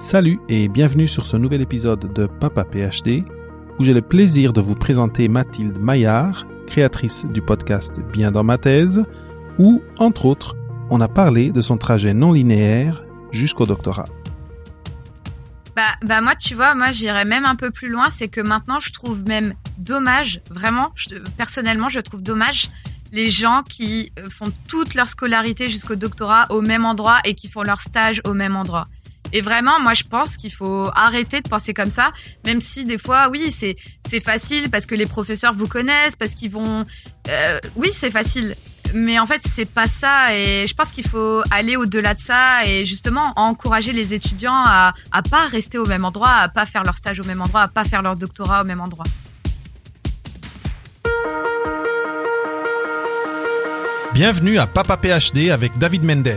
Salut et bienvenue sur ce nouvel épisode de Papa PhD où j'ai le plaisir de vous présenter Mathilde Maillard, créatrice du podcast Bien dans ma thèse, où, entre autres, on a parlé de son trajet non linéaire jusqu'au doctorat. Bah, bah moi, tu vois, moi j'irais même un peu plus loin, c'est que maintenant je trouve même dommage, vraiment, personnellement je trouve dommage les gens qui font toute leur scolarité jusqu'au doctorat au même endroit et qui font leur stage au même endroit. Et vraiment, moi, je pense qu'il faut arrêter de penser comme ça, même si des fois, oui, c'est c'est facile parce que les professeurs vous connaissent, parce qu'ils vont, euh, oui, c'est facile. Mais en fait, c'est pas ça. Et je pense qu'il faut aller au-delà de ça et justement encourager les étudiants à à pas rester au même endroit, à pas faire leur stage au même endroit, à pas faire leur doctorat au même endroit. Bienvenue à Papa PhD avec David Mendes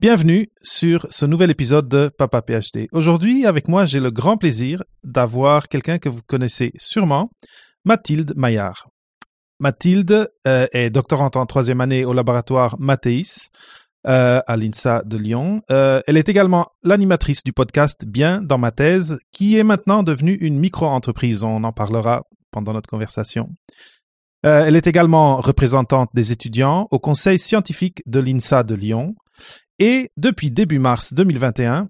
Bienvenue sur ce nouvel épisode de Papa PhD. Aujourd'hui, avec moi, j'ai le grand plaisir d'avoir quelqu'un que vous connaissez sûrement, Mathilde Maillard. Mathilde euh, est doctorante en troisième année au laboratoire Mathéis euh, à l'INSA de Lyon. Euh, elle est également l'animatrice du podcast Bien dans ma thèse, qui est maintenant devenue une micro-entreprise. On en parlera pendant notre conversation. elle est également représentante des étudiants au conseil scientifique de l'INSA de Lyon et depuis début mars 2021,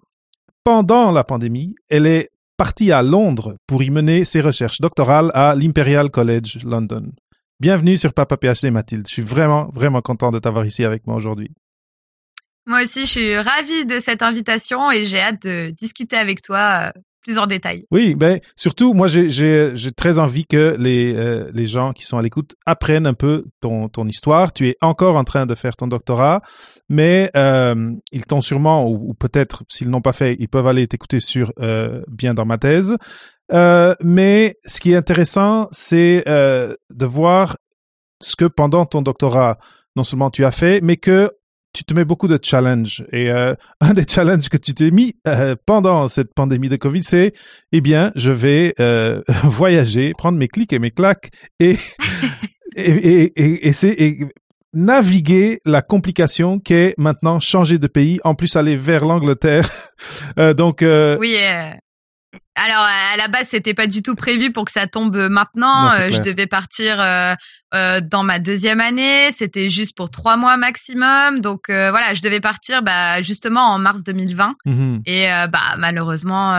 pendant la pandémie, elle est partie à Londres pour y mener ses recherches doctorales à l'Imperial College London. Bienvenue sur Papa PhD Mathilde. Je suis vraiment, vraiment content de t'avoir ici avec moi aujourd'hui. Moi aussi, je suis ravie de cette invitation et j'ai hâte de discuter avec toi euh, plus en détail. Oui, ben surtout moi j'ai très envie que les euh, les gens qui sont à l'écoute apprennent un peu ton ton histoire. Tu es encore en train de faire ton doctorat, mais euh, ils t'ont sûrement ou, peut-être s'ils n'ont pas fait, ils peuvent aller t'écouter sur euh, bien dans ma thèse. Euh, mais ce qui est intéressant, c'est euh, de voir ce que pendant ton doctorat, non seulement tu as fait, mais que tu te mets beaucoup de challenges. Et euh, un des challenges que tu t'es mis euh, pendant cette pandémie de Covid, c'est, eh bien, je vais euh, voyager, prendre mes clics et mes claques et, et, et, et, et, et naviguer la complication qu'est maintenant changer de pays, en plus aller vers l'Angleterre. donc, oui, alors à la base c'était pas du tout prévu pour que ça tombe maintenant. Euh, je devais partir euh, euh, dans ma deuxième année. C'était juste pour trois mois maximum. Donc voilà, je devais partir bah, justement en mars 2020. Mhm. Et bah malheureusement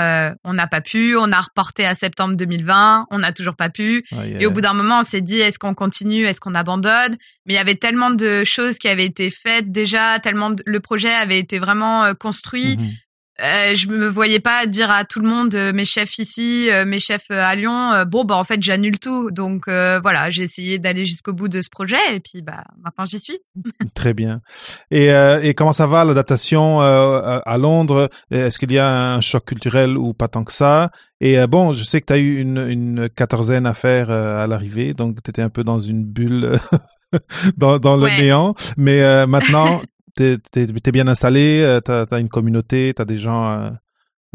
on n'a pas pu. On a reporté à septembre 2020. On n'a toujours pas pu. Et au bout d'un moment on s'est dit est-ce qu'on continue, est-ce qu'on abandonne? Mais il y avait tellement de choses qui avaient été faites déjà, tellement le projet avait été vraiment construit. Mhm. Euh, je me voyais pas dire à tout le monde, euh, mes chefs ici, euh, mes chefs à Lyon, bon bah en fait j'annule tout. Donc voilà, j'ai essayé d'aller jusqu'au bout de ce projet et puis bah maintenant j'y suis. Très bien. Et, et comment ça va l'adaptation à Londres? Est-ce qu'il y a un choc culturel ou pas tant que ça? Et bon, je sais que tu as eu une, une quatorzaine à faire à l'arrivée, donc tu étais un peu dans une bulle. dans, dans le néant. Mais maintenant, t'es es, bien installé, euh, t'as as une communauté, t'as des gens euh,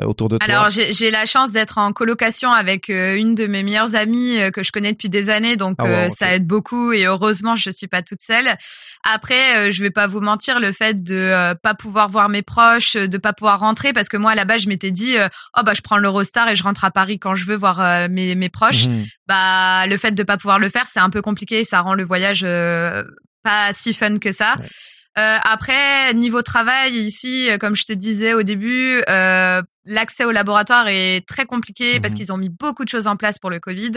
euh, autour de toi? Alors j'ai la chance d'être en colocation avec une de mes meilleures amies que je connais depuis des années, donc ah, ça aide beaucoup et heureusement je suis pas toute seule. Après, je vais pas vous mentir, le fait de pas pouvoir voir mes proches, de pas pouvoir rentrer, parce que moi à la base je m'étais dit oh bah je prends l'Eurostar et je rentre à Paris quand je veux voir mes, mes proches. Mhm. Bah le fait de pas pouvoir le faire c'est un peu compliqué, ça rend le voyage pas si fun que ça. Euh, après, niveau travail, ici, euh, comme je te disais au début, euh, l'accès au laboratoire est très compliqué parce mhm. qu'ils ont mis beaucoup de choses en place pour le Covid.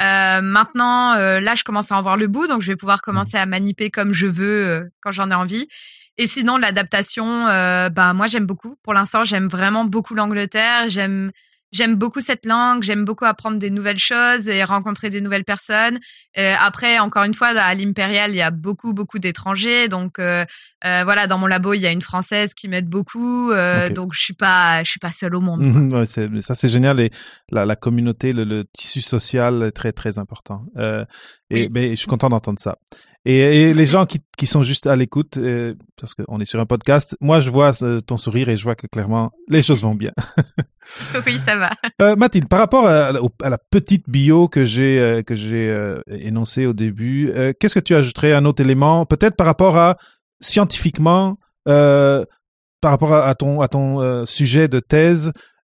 Euh, maintenant, euh, là, je commence à en voir le bout, donc je vais pouvoir mhm. commencer à maniper comme je veux quand j'en ai envie. Et sinon, l'adaptation, bah moi, j'aime beaucoup. Pour l'instant, j'aime vraiment beaucoup l'Angleterre. J'aime j'aime beaucoup cette langue, j'aime beaucoup apprendre des nouvelles choses et rencontrer des nouvelles personnes. Euh, après, encore une fois, à l'Impérial, il y a beaucoup, beaucoup d'étrangers. Donc, euh, euh, voilà, dans mon labo, il y a une Française qui m'aide beaucoup. Donc, je suis pas, je suis pas seule au monde. ouais, ça, c'est génial. Et la, la communauté, le, tissu social est très, très important. et mais je suis content d'entendre ça. Et, les gens qui, qui, sont juste à l'écoute, euh, parce qu'on est sur un podcast, moi je vois ton sourire et je vois que clairement les choses vont bien. oui, ça va. Euh, Mathilde, par rapport à, la petite bio que j'ai euh, que j'ai euh, énoncée au début, qu'est-ce que tu ajouterais un autre élément, peut-être par rapport à scientifiquement, par rapport à, ton à ton sujet de thèse,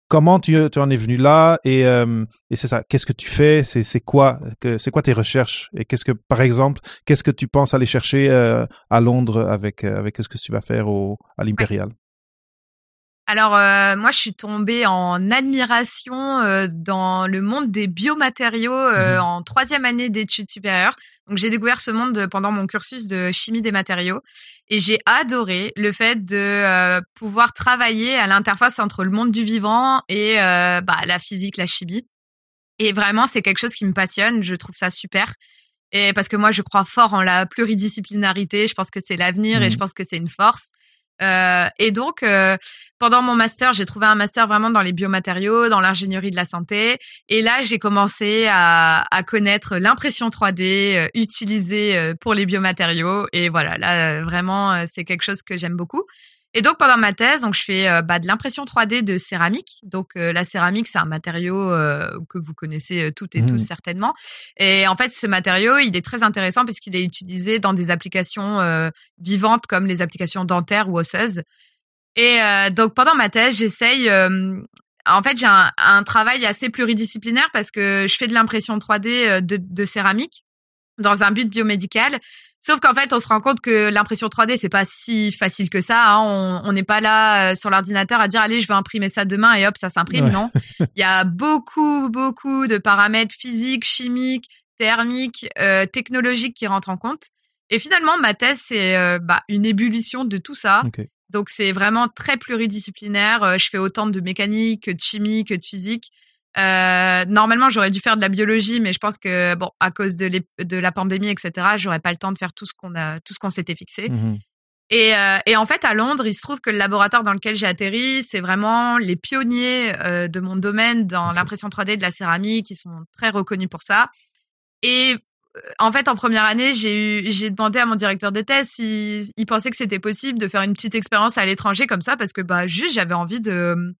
comment tu, tu, en es venu là et, euh, et c'est ça. Qu'est-ce que tu fais? C'est c'est quoi c'est quoi tes recherches? Et qu'est-ce que par exemple qu'est-ce que tu penses aller chercher euh, à Londres avec euh, avec ce que tu vas faire au à l'Impérial? Alors euh, moi, je suis tombée en admiration euh, dans le monde des biomatériaux euh, mhm. en troisième année d'études supérieures. Donc j'ai découvert ce monde pendant mon cursus de chimie des matériaux et j'ai adoré le fait de pouvoir travailler à l'interface entre le monde du vivant et bah, la physique, la chimie. Et vraiment, c'est quelque chose qui me passionne. Je trouve ça super. Et parce que moi, je crois fort en la pluridisciplinarité. Je pense que c'est l'avenir et je pense que c'est une force. Euh, et donc, euh, pendant mon master, j'ai trouvé un master vraiment dans les biomatériaux, dans l'ingénierie de la santé. Et là, j'ai commencé à, à connaître l'impression 3D euh, utilisée pour les biomatériaux. Et voilà, là, vraiment, c'est quelque chose que j'aime beaucoup. Et donc pendant ma thèse, donc je fais euh, bah, de l'impression 3D de céramique. Donc euh, la céramique, c'est un matériau euh, que vous connaissez toutes et tous mmh. certainement. Et en fait, ce matériau, il est très intéressant puisqu'il est utilisé dans des applications vivantes comme les applications dentaires ou osseuses. Et donc pendant ma thèse, j'essaye. en fait, j'ai un, un, travail assez pluridisciplinaire parce que je fais de l'impression 3D de, de céramique dans un but biomédical. Sauf qu'en fait, on se rend compte que l'impression 3D, c'est pas si facile que ça. Hein. On n'est pas là euh, sur l'ordinateur à dire allez, je vais imprimer ça demain et hop, ça s'imprime. Non, il y a beaucoup, beaucoup de paramètres physiques, chimiques, thermiques, euh, technologiques qui rentrent en compte. Et finalement, ma thèse, c'est euh, bah, une ébullition de tout ça. Donc, c'est vraiment très pluridisciplinaire. Je fais autant de mécanique que de chimie que de physique. Euh, normalement, j'aurais dû faire de la biologie, mais je pense que bon, à cause de, de la pandémie, etc., j'aurais pas le temps de faire tout ce qu'on a, tout ce qu'on s'était fixé. Mmh et, euh, et, en fait, à Londres, il se trouve que le laboratoire dans lequel j'ai atterri, c'est vraiment les pionniers euh, de mon domaine dans l'impression 3D de la céramique. Ils sont très reconnus pour ça. Et en fait, en première année, j'ai eu, j'ai demandé à mon directeur de thèse s'il il pensait que c'était possible de faire une petite expérience à l'étranger comme ça, parce que bah juste j'avais envie de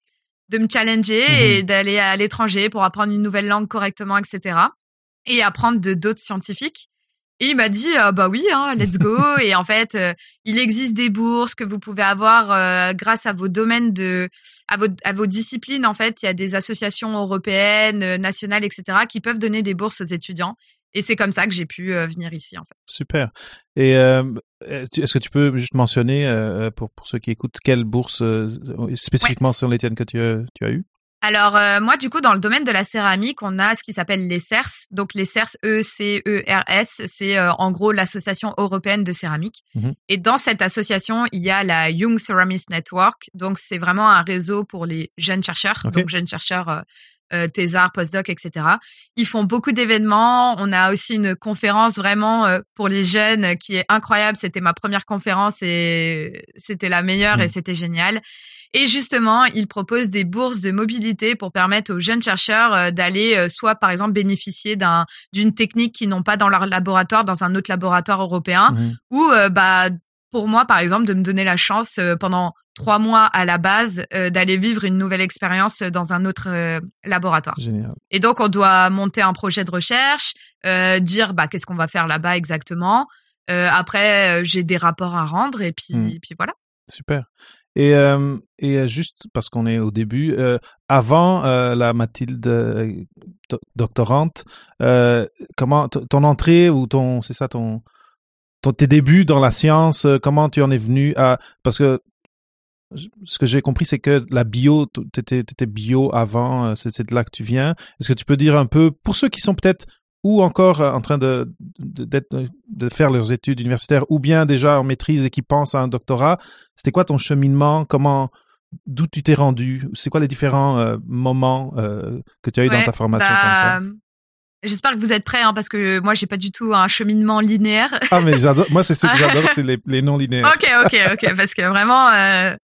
de me challenger mhm. et d'aller à l'étranger pour apprendre une nouvelle langue correctement, etc. Et apprendre de d'autres scientifiques. Et il m'a dit ah, bah oui, hein, let's go. et en fait, euh, il existe des bourses que vous pouvez avoir euh, grâce à vos domaines de, à vos, à vos disciplines. En fait, il y a des associations européennes, euh, nationales, etc. qui peuvent donner des bourses aux étudiants. Et c'est comme ça que j'ai pu venir ici, en fait. Super. Et est-ce que tu peux juste mentionner, pour, pour ceux qui écoutent, quelle bourse spécifiquement sur les tiennes que tu, as, tu as eu? Alors moi du coup dans le domaine de la céramique, on a ce qui s'appelle les CERS. Donc les CERS E C E R S, c'est en gros l'association européenne de céramique. Mmh Et dans cette association, il y a la Young Ceramist Network. Donc c'est vraiment un réseau pour les jeunes chercheurs, donc jeunes chercheurs euh, thésard, postdoc, etc. Ils font beaucoup d'événements. On a aussi une conférence vraiment euh, pour les jeunes qui est incroyable. C'était ma première conférence et c'était la meilleure et mmh. c'était génial. Et justement, ils proposent des bourses de mobilité pour permettre aux jeunes chercheurs euh, d'aller euh, soit par exemple bénéficier d'un d'une technique qu'ils n'ont pas dans leur laboratoire dans un autre laboratoire européen mmh. ou bah pour moi, par exemple, de me donner la chance pendant trois mois à la base euh, d'aller vivre une nouvelle expérience dans un autre euh, laboratoire. Génial. Et donc on doit monter un projet de recherche, euh, dire bah qu'est-ce qu'on va faire là-bas exactement. après j'ai des rapports à rendre et puis hmm. puis voilà. Super. Et et juste parce qu'on est au début, avant la Mathilde doctorante, comment ton entrée ou ton c'est ça ton ton, tes débuts dans la science, comment tu en es venu à parce que ce que j'ai compris, c'est que la bio, tu étais, bio avant, euh, c'est de là que tu viens. Est-ce que tu peux dire un peu, pour ceux qui sont peut-être ou encore euh, en train de, de, de, faire leurs études universitaires, ou bien déjà en maîtrise et qui pensent à un doctorat, c'était quoi ton cheminement? Comment d'où tu t'es rendu? C'est quoi les différents euh, moments euh, que tu as eu dans ta formation comme ça? bah, J'espère que vous êtes prêts, hein, parce que moi, j'ai pas du tout un cheminement linéaire. Ah, mais j'adore. Moi, c'est ce que j'adore, c'est les, les, non linéaires. Ok, ok, ok, parce que vraiment. Euh,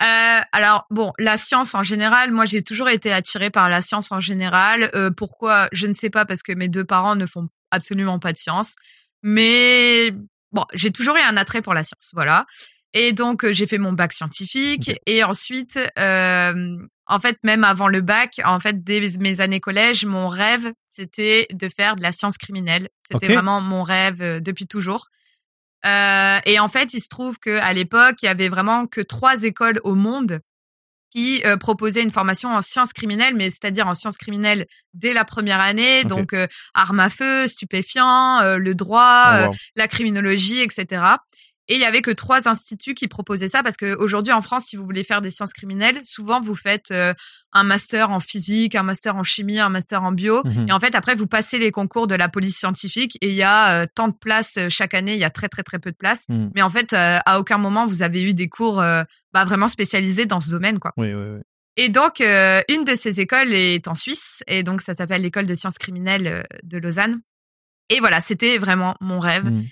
euh, alors bon, la science en général, moi, j'ai toujours été attirée par la science en général. Euh, pourquoi? Je ne sais pas, parce que mes deux parents ne font absolument pas de science. Mais bon, j'ai toujours eu un attrait pour la science, voilà. Et donc euh, j'ai fait mon bac scientifique et ensuite, euh, en fait, même avant le bac, en fait, dès mes années collège, mon rêve c'était de faire de la science criminelle. C'était vraiment mon rêve euh, depuis toujours. Euh, et en fait, il se trouve que à l'époque, il y avait vraiment que trois écoles au monde qui euh, proposaient une formation en sciences criminelles, mais c'est-à-dire en sciences criminelles dès la première année, donc armes à feu, stupéfiants, le droit, oh, la criminologie, etc. Et il y avait que trois instituts qui proposaient ça parce qu'aujourd'hui en France, si vous voulez faire des sciences criminelles, souvent vous faites euh, un master en physique, un master en chimie, un master en bio. Mhm. Et en fait, après, vous passez les concours de la police scientifique et il y a euh, tant de places euh, chaque année. Il y a très très très peu de places. Mhm. Mais en fait, à aucun moment vous avez eu des cours bah, vraiment spécialisés dans ce domaine, quoi. Oui, oui, oui. Et donc, une de ces écoles est en Suisse, et donc ça s'appelle l'école de sciences criminelles de Lausanne. Et voilà, c'était vraiment mon rêve. Mhm.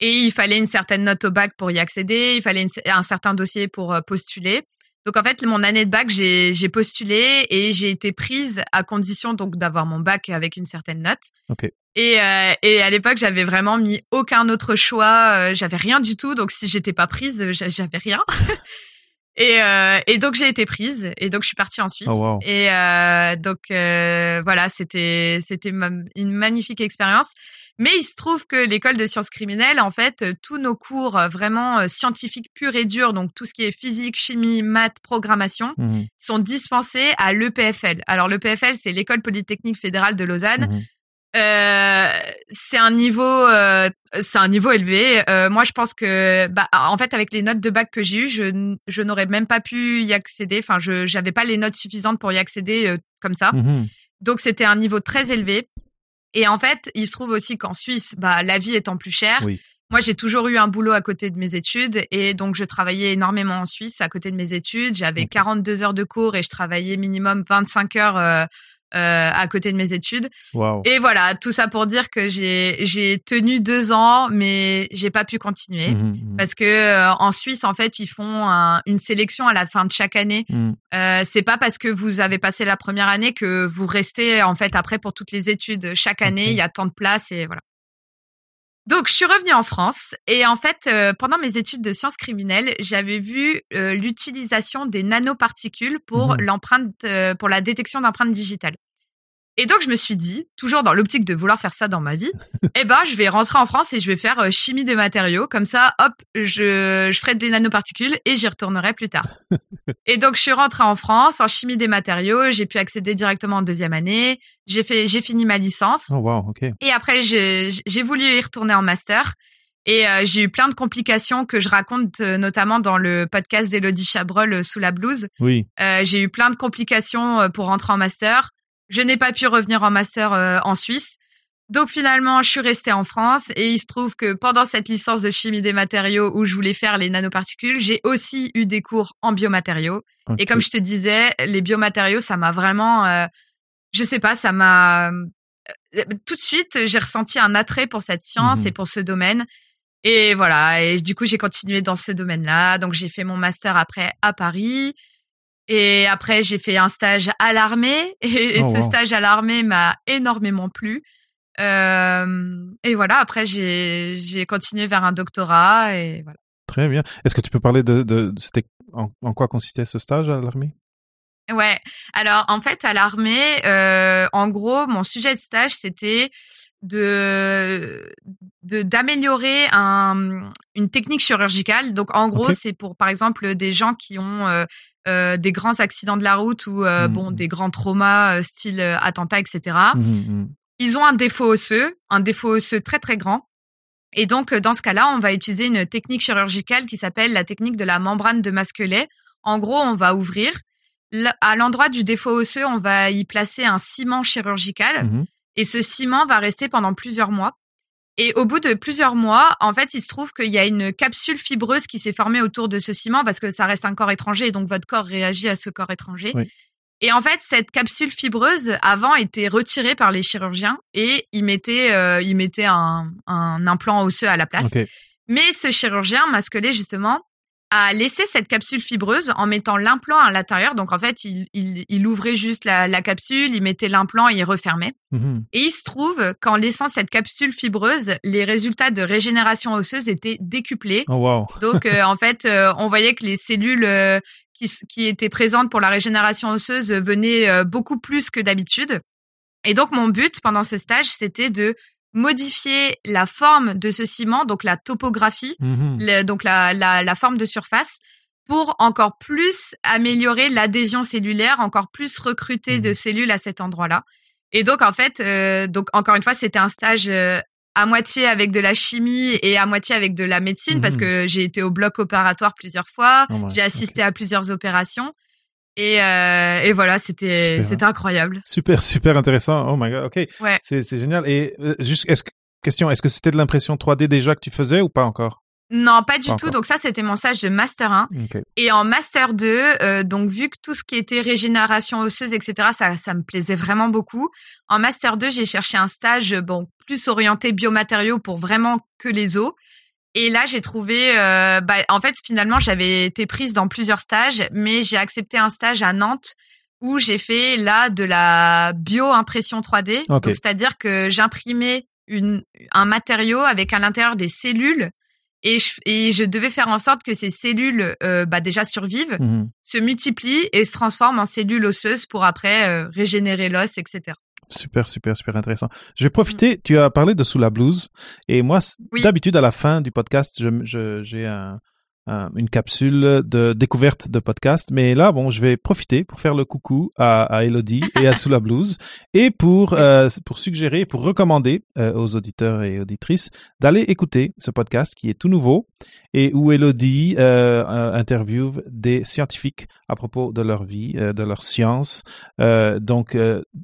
Et il fallait une certaine note au bac pour y accéder, il fallait un certain dossier pour euh, postuler. Donc en fait, mon année de bac, j'ai postulé et j'ai été prise à condition donc d'avoir mon bac avec une certaine note. Okay. Et, euh, et à l'époque, j'avais vraiment mis aucun autre choix. Euh, j'avais rien du tout. Donc si j'étais pas prise, j'avais rien. Et, euh, et donc j'ai été prise et donc je suis partie en Suisse oh, et euh, donc euh, voilà c'était c'était une magnifique expérience mais il se trouve que l'école de sciences criminelles en fait tous nos cours vraiment euh, scientifiques purs et durs donc tout ce qui est physique chimie maths programmation mhm. sont dispensés à l'EPFL alors l'EPFL c'est l'école polytechnique fédérale de Lausanne mhm. Euh, c'est un niveau, euh, c'est un niveau élevé. Euh, moi, je pense que, bah, en fait, avec les notes de bac que j'ai eues, je, je n'aurais même pas pu y accéder. Enfin, je j'avais pas les notes suffisantes pour y accéder comme ça. Mhm. Donc, c'était un niveau très élevé. Et en fait, il se trouve aussi qu'en Suisse, bah, la vie étant plus chère. Moi, j'ai toujours eu un boulot à côté de mes études et donc je travaillais énormément en Suisse à côté de mes études. J'avais 42 heures de cours et je travaillais minimum 25 heures euh, à côté de mes études. Et voilà, tout ça pour dire que j'ai j'ai tenu deux ans, mais j'ai pas pu continuer mmh mmh parce que euh, en Suisse, en fait, ils font une sélection à la fin de chaque année. Mmh. Euh, c'est pas parce que vous avez passé la première année que vous restez en fait après pour toutes les études. Chaque année, il y a tant de places et voilà. Donc, je suis revenue en France et en fait, euh, pendant mes études de sciences criminelles, j'avais vu euh, l'utilisation des nanoparticules pour mmh l'empreinte, euh, pour la détection d'empreintes digitales. Et donc je me suis dit, toujours dans l'optique de vouloir faire ça dans ma vie, eh ben je vais rentrer en France et je vais faire euh, chimie des matériaux. Comme ça, hop, je, je ferai des nanoparticules et j'y retournerai plus tard. et donc je suis rentrée en France en chimie des matériaux. J'ai pu accéder directement en deuxième année. J'ai fait, j'ai fini ma licence. Oh wow, ok. Et après j'ai voulu y retourner en master. Et euh, j'ai eu plein de complications que je raconte euh, notamment dans le podcast d'Elodie Chabrol sous la blouse. Oui. j'ai eu plein de complications pour rentrer en master. Je n'ai pas pu revenir en master euh, en Suisse. Donc finalement, je suis restée en France et il se trouve que pendant cette licence de chimie des matériaux où je voulais faire les nanoparticules, j'ai aussi eu des cours en biomatériaux. Et comme je te disais, les biomatériaux, ça m'a vraiment, euh, je sais pas, ça m'a euh, tout de suite, j'ai ressenti un attrait pour cette science et pour ce domaine. Et voilà, et du coup, j'ai continué dans ce domaine-là. Donc j'ai fait mon master après à Paris. Et après, j'ai fait un stage à l'armée et, oh, ce stage à l'armée m'a énormément plu. Euh, et voilà, après, j'ai, j'ai continué vers un doctorat et voilà. Très bien. Est-ce que tu peux parler de, de, c'était en, quoi consistait ce stage à l'armée? Ouais. Alors en fait, à l'armée, euh, en gros, mon sujet de stage c'était de d'améliorer un, une technique chirurgicale. Donc en gros, c'est pour par exemple des gens qui ont euh, euh, des grands accidents de la route ou euh, bon mmh. des grands traumas euh, style attentat, etc. Mmh, mmh. Ils ont un défaut osseux, un défaut osseux très très grand. Et donc dans ce cas-là, on va utiliser une technique chirurgicale qui s'appelle la technique de la membrane de Masquelet. En gros, on va ouvrir à l'endroit du défaut osseux, on va y placer un ciment chirurgical et ce ciment va rester pendant plusieurs mois. Et au bout de plusieurs mois, en fait, il se trouve qu'il y a une capsule fibreuse qui s'est formée autour de ce ciment parce que ça reste un corps étranger et donc votre corps réagit à ce corps étranger. Et en fait, cette capsule fibreuse avant était retirée par les chirurgiens et ils mettaient, euh, ils mettaient un, un, implant osseux à la place. Mais ce chirurgien masquelé justement a laissé cette capsule fibreuse en mettant l'implant à l'intérieur. Donc en fait, il, il, il ouvrait juste la, la, capsule, il mettait l'implant et il refermait. Mhm. Et il se trouve qu'en laissant cette capsule fibreuse, les résultats de régénération osseuse étaient décuplés. Oh, wow. Donc euh, en fait, euh, on voyait que les cellules euh, qui, qui, étaient présentes pour la régénération osseuse venaient beaucoup plus que d'habitude. Et donc mon but pendant ce stage, c'était de modifier la forme de ce ciment, donc la topographie, mhm. donc la, la, la, forme de surface, pour encore plus améliorer l'adhésion cellulaire, encore plus recruter de mhm. cellules à cet endroit-là. Et donc en fait, euh, donc encore une fois, c'était un stage euh, à moitié avec de la chimie et à moitié avec de la médecine parce mhm. que j'ai été au bloc opératoire plusieurs fois, oh j'ai assisté à plusieurs opérations. Et, euh, et voilà, c'était c'était incroyable. Super, super intéressant. Oh my god, ok. Ouais. C'est c'est génial. Et euh, juste, est-ce question, est-ce que c'était de l'impression 3D déjà que tu faisais ou pas encore? Non, pas du tout. Donc ça, c'était mon stage de master 1. Et en master 2, euh, donc vu que tout ce qui était régénération osseuse, etc., ça, ça me plaisait vraiment beaucoup. En master 2, j'ai cherché un stage bon plus orienté biomatériaux pour vraiment que les os. Et là, j'ai trouvé, euh, bah, en fait, finalement, j'avais été prise dans plusieurs stages, mais j'ai accepté un stage à Nantes où j'ai fait là de la bio-impression 3D. c'est-à-dire que j'imprimais une, un matériau avec à l'intérieur des cellules et je, et je devais faire en sorte que ces cellules, euh, bah, déjà survivent, mhm. se multiplient et se transforment en cellules osseuses pour après euh, régénérer l'os, etc. Super, super, super intéressant. Je vais profiter, tu as parlé de Sous la blouse, et moi, d'habitude, à la fin du podcast, j'ai je, un, une capsule de découverte de podcast. Mais là, bon, je vais profiter pour faire le coucou à, à Elodie et à Sous la blouse et pour euh, pour suggérer, pour recommander euh, aux auditeurs et auditrices d'aller écouter ce podcast qui est tout nouveau et où Elodie euh, interviewe des scientifiques à propos de leur vie, euh, de leur science. Euh, donc,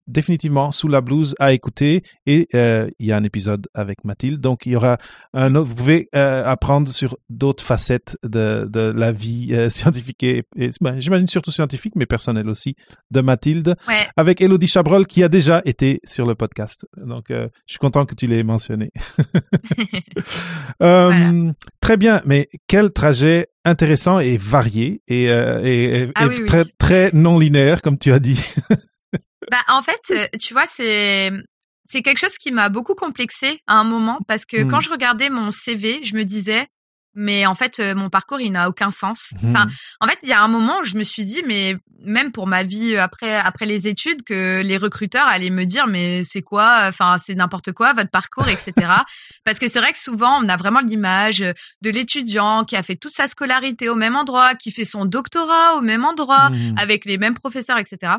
définitivement, sous la blouse à écouter. Et il y a un épisode avec Mathilde. Donc, il y aura un autre. Vous pouvez apprendre sur d'autres facettes de, de la vie scientifique et, ben, j'imagine surtout scientifique, mais personnelle aussi, de Mathilde. Avec Elodie Chabrol qui a déjà été sur le podcast. Donc, je suis content que tu l'aies mentionné. Très bien, mais quel trajet intéressant et varié et, euh, et, ah très, très non linéaire, comme tu as dit. bah, en fait, euh, tu vois, c'est c'est quelque chose qui m'a beaucoup complexé à un moment parce que quand hmm. je regardais mon CV, je me disais mais en fait euh, mon parcours il n'a aucun sens. Hmm. Enfin, en fait, il y a un moment où je me suis dit mais même pour ma vie après après les études que les recruteurs allaient me dire mais c'est quoi enfin c'est n'importe quoi votre parcours etc. Parce que c'est vrai que souvent on a vraiment l'image de l'étudiant qui a fait toute sa scolarité au même endroit, qui fait son doctorat au même endroit hmm. avec les mêmes professeurs etc.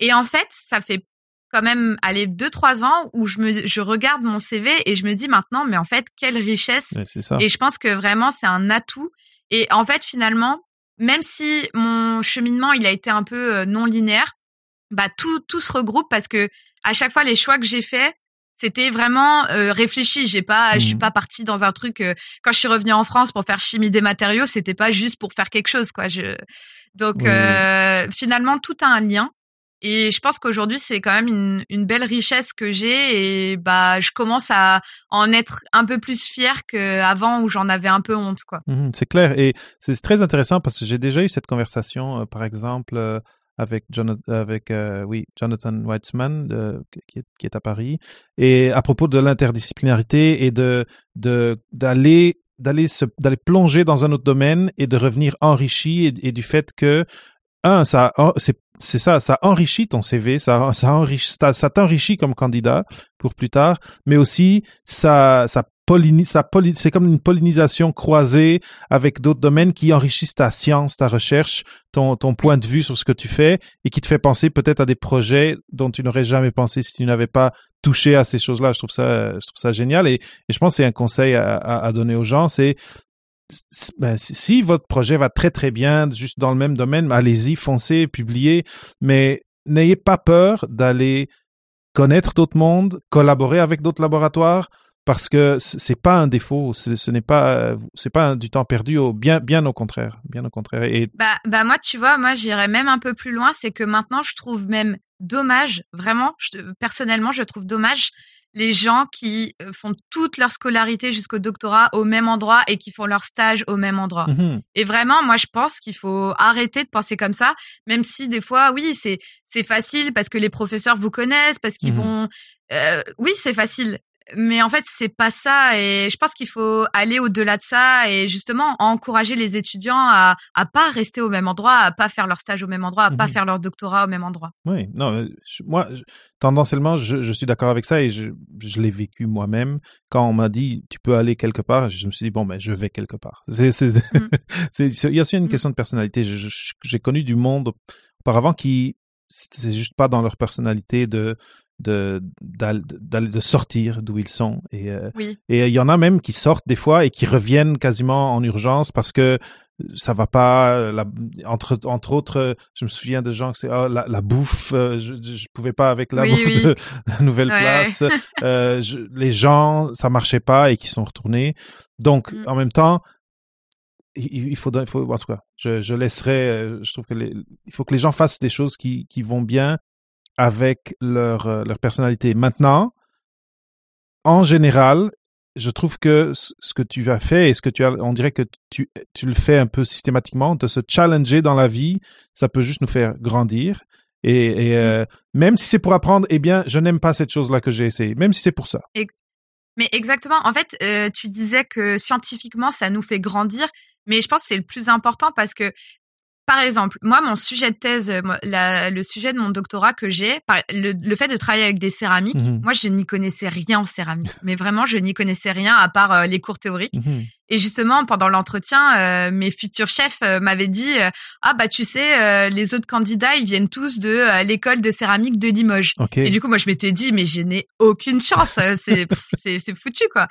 Et en fait ça fait quand même aller deux trois ans où je me je regarde mon CV et je me dis maintenant mais en fait quelle richesse et je pense que vraiment c'est un atout et en fait finalement même si mon cheminement il a été un peu euh, non linéaire bah tout tout se regroupe parce que à chaque fois les choix que j'ai faits c'était vraiment euh, réfléchi. J'ai pas, je suis mmh. pas partie dans un truc. Euh, quand je suis revenue en France pour faire chimie des matériaux, c'était pas juste pour faire quelque chose, quoi. Je... Donc finalement, tout a un lien. Et je pense qu'aujourd'hui, c'est quand même une, une, belle richesse que j'ai et bah je commence à en être un peu plus fière qu'avant où j'en avais un peu honte quoi. Mmh c'est clair et c'est très intéressant parce que j'ai déjà eu cette conversation euh, par exemple euh, avec Jonathan, avec euh, oui Jonathan Weitzman qui, est, qui, est, à Paris et à propos de l'interdisciplinarité et de de d'aller se d'aller plonger dans un autre domaine et de revenir enrichi et du fait que un ça c'est ça, ça enrichit ton CV, ça, ça enrichit, ça, t'enrichit comme candidat pour plus tard, mais aussi ça, ça ça c'est comme une pollinisation croisée avec d'autres domaines qui enrichissent ta science, ta recherche, ton, ton point de vue sur ce que tu fais et qui te fait penser peut-être à des projets dont tu n'aurais jamais pensé si tu n'avais pas touché à ces choses-là. Je trouve ça, je trouve ça génial et, je pense que c'est un conseil à, à donner aux gens, c'est ben, si votre projet va très très bien, juste dans le même domaine, allez-y, foncez, publiez, mais n'ayez pas peur d'aller connaître d'autres mondes, collaborer avec d'autres laboratoires, parce que c'est pas un défaut, ce, n'est pas c'est pas du temps perdu, au, bien bien au contraire, bien au contraire. Bah bah moi tu vois, moi j'irais même un peu plus loin, c'est que maintenant je trouve même dommage, vraiment, personnellement je trouve dommage les gens qui euh, font toute leur scolarité jusqu'au doctorat au même endroit et qui font leur stage au même endroit. Mmh et vraiment, moi, je pense qu'il faut arrêter de penser comme ça, même si des fois, oui, c'est c'est facile parce que les professeurs vous connaissent, parce qu'ils mmh vont. Euh, oui, c'est facile mais en fait c'est pas ça et je pense qu'il faut aller au-delà de ça et justement encourager les étudiants à à pas rester au même endroit, à pas faire leur stage au même endroit, à pas mhm. faire leur doctorat au même endroit. Oui, non, moi tendanciellement je, je suis d'accord avec ça et je, je l'ai vécu moi-même quand on m'a dit tu peux aller quelque part, je me suis dit bon ben je vais quelque part. C'est c'est il y a aussi une mm. question de personnalité. J'ai connu du monde auparavant qui c'est juste pas dans leur personnalité de de d'aller de sortir d'où ils sont. Et euh, et il y en a même qui sortent des fois et qui reviennent quasiment en urgence parce que ça va pas la, entre entre autres je me souviens de gens que c'est oh, la, la, bouffe euh, je, je pouvais pas avec la bouffe de la nouvelle place. Euh, les gens ça marchait pas et qui sont retournés. Donc mm. en même temps il, faut, il faut, en tout cas, je, je laisserai, je trouve que les, il faut que les gens fassent des choses qui, qui vont bien avec leur, euh, leur personnalité. Maintenant, en général, je trouve que ce que tu as fait et ce que tu as, on dirait que tu, tu le fais un peu systématiquement, de se challenger dans la vie, ça peut juste nous faire grandir. Et, et euh, même si c'est pour apprendre, eh bien, je n'aime pas cette chose-là que j'ai essayé, même si c'est pour ça. Mais exactement. En fait, euh, tu disais que scientifiquement, ça nous fait grandir, mais je pense que c'est le plus important parce que par exemple, moi, mon sujet de thèse, euh, le sujet de mon doctorat que j'ai, le, fait de travailler avec des céramiques, mhm. moi, je n'y connaissais rien en céramique. mais vraiment, je n'y connaissais rien à part euh, les cours théoriques. Mhm. Et justement, pendant l'entretien, euh, mes futurs chefs m'avaient dit ah bah tu sais, les autres candidats, ils viennent tous de l'école de céramique de Limoges. Et du coup, moi, je m'étais dit mais je n'ai aucune chance, c'est c'est foutu quoi.